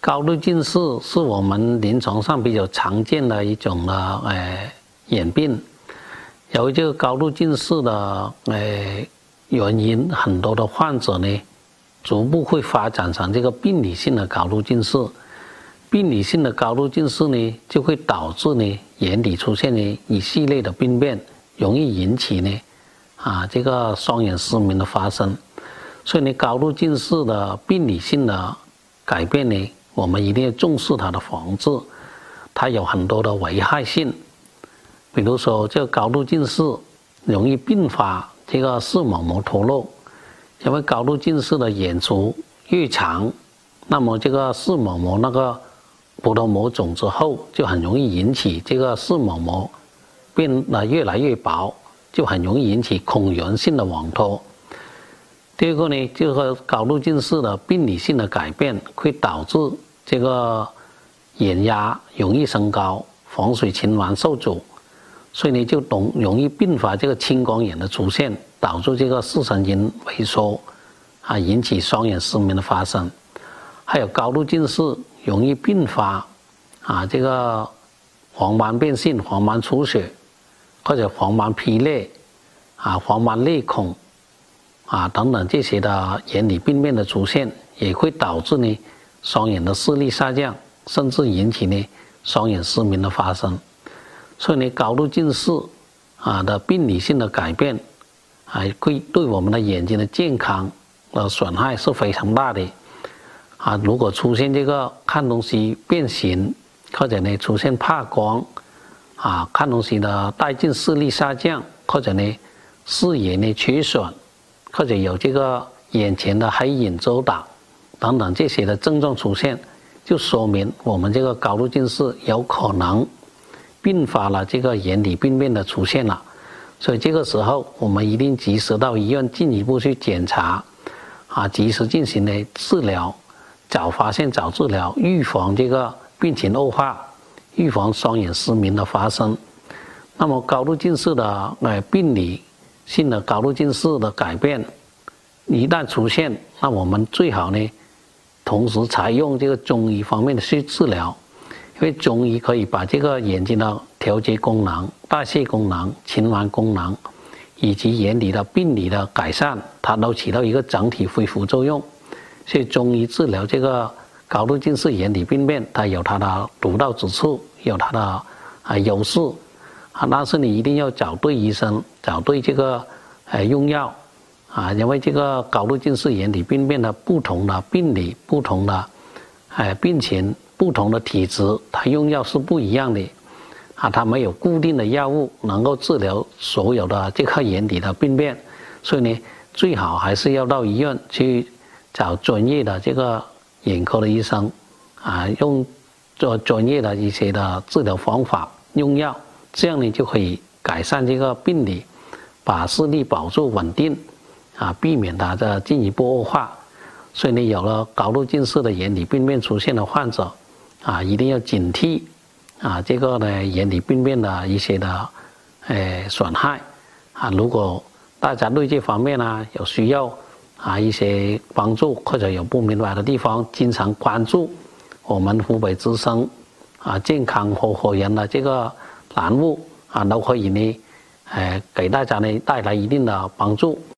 高度近视是我们临床上比较常见的一种的呃眼病。由于这个高度近视的呃原因，很多的患者呢，逐步会发展成这个病理性的高度近视。病理性的高度近视呢，就会导致呢眼底出现呢一系列的病变，容易引起呢啊这个双眼失明的发生。所以呢，高度近视的病理性的改变呢，我们一定要重视它的防治。它有很多的危害性，比如说这个高度近视容易并发这个视网膜脱落，因为高度近视的眼球越长，那么这个视网膜那个。葡萄膜肿之后，就很容易引起这个视网膜变得越来越薄，就很容易引起孔源性的网脱。第二个呢，就是高度近视的病理性的改变，会导致这个眼压容易升高，房水循环受阻，所以呢，就容容易并发这个青光眼的出现，导致这个视神经萎缩，啊，引起双眼失明的发生。还有高度近视。容易并发啊，这个黄斑变性、黄斑出血，或者黄斑劈裂啊、黄斑裂孔啊等等这些的眼底病变的出现，也会导致呢双眼的视力下降，甚至引起呢双眼失明的发生。所以呢，高度近视啊的病理性的改变，还会对我们的眼睛的健康的损害是非常大的。啊，如果出现这个看东西变形，或者呢出现怕光，啊，看东西的带近视力下降，或者呢视野呢缺损，或者有这个眼前的黑影遮挡等等这些的症状出现，就说明我们这个高度近视有可能并发了这个眼底病变的出现了。所以这个时候我们一定及时到医院进一步去检查，啊，及时进行的治疗。早发现、早治疗，预防这个病情恶化，预防双眼失明的发生。那么高度近视的呃病理性的高度近视的改变，一旦出现，那我们最好呢，同时采用这个中医方面的去治疗，因为中医可以把这个眼睛的调节功能、代谢功能、循环功能，以及眼底的病理的改善，它都起到一个整体恢复作用。所以中医治疗这个高度近视眼底病变，它有它的独到之处，有它的啊优势啊。但是你一定要找对医生，找对这个呃用药啊，因为这个高度近视眼底病变的不同的病理、不同的哎病情、不同的体质，它用药是不一样的啊。它没有固定的药物能够治疗所有的这个眼底的病变，所以呢，最好还是要到医院去。找专业的这个眼科的医生，啊，用做专业的一些的治疗方法用药，这样呢就可以改善这个病理，把视力保住稳定，啊，避免它的进一步恶化。所以呢，有了高度近视的眼底病变出现的患者，啊，一定要警惕，啊，这个呢眼底病变的一些的，呃，损害，啊，如果大家对这方面呢有需要。啊，一些帮助或者有不明白的地方，经常关注我们湖北之声啊健康合伙人的这个栏目啊，都可以呢，呃，给大家呢带来一定的帮助。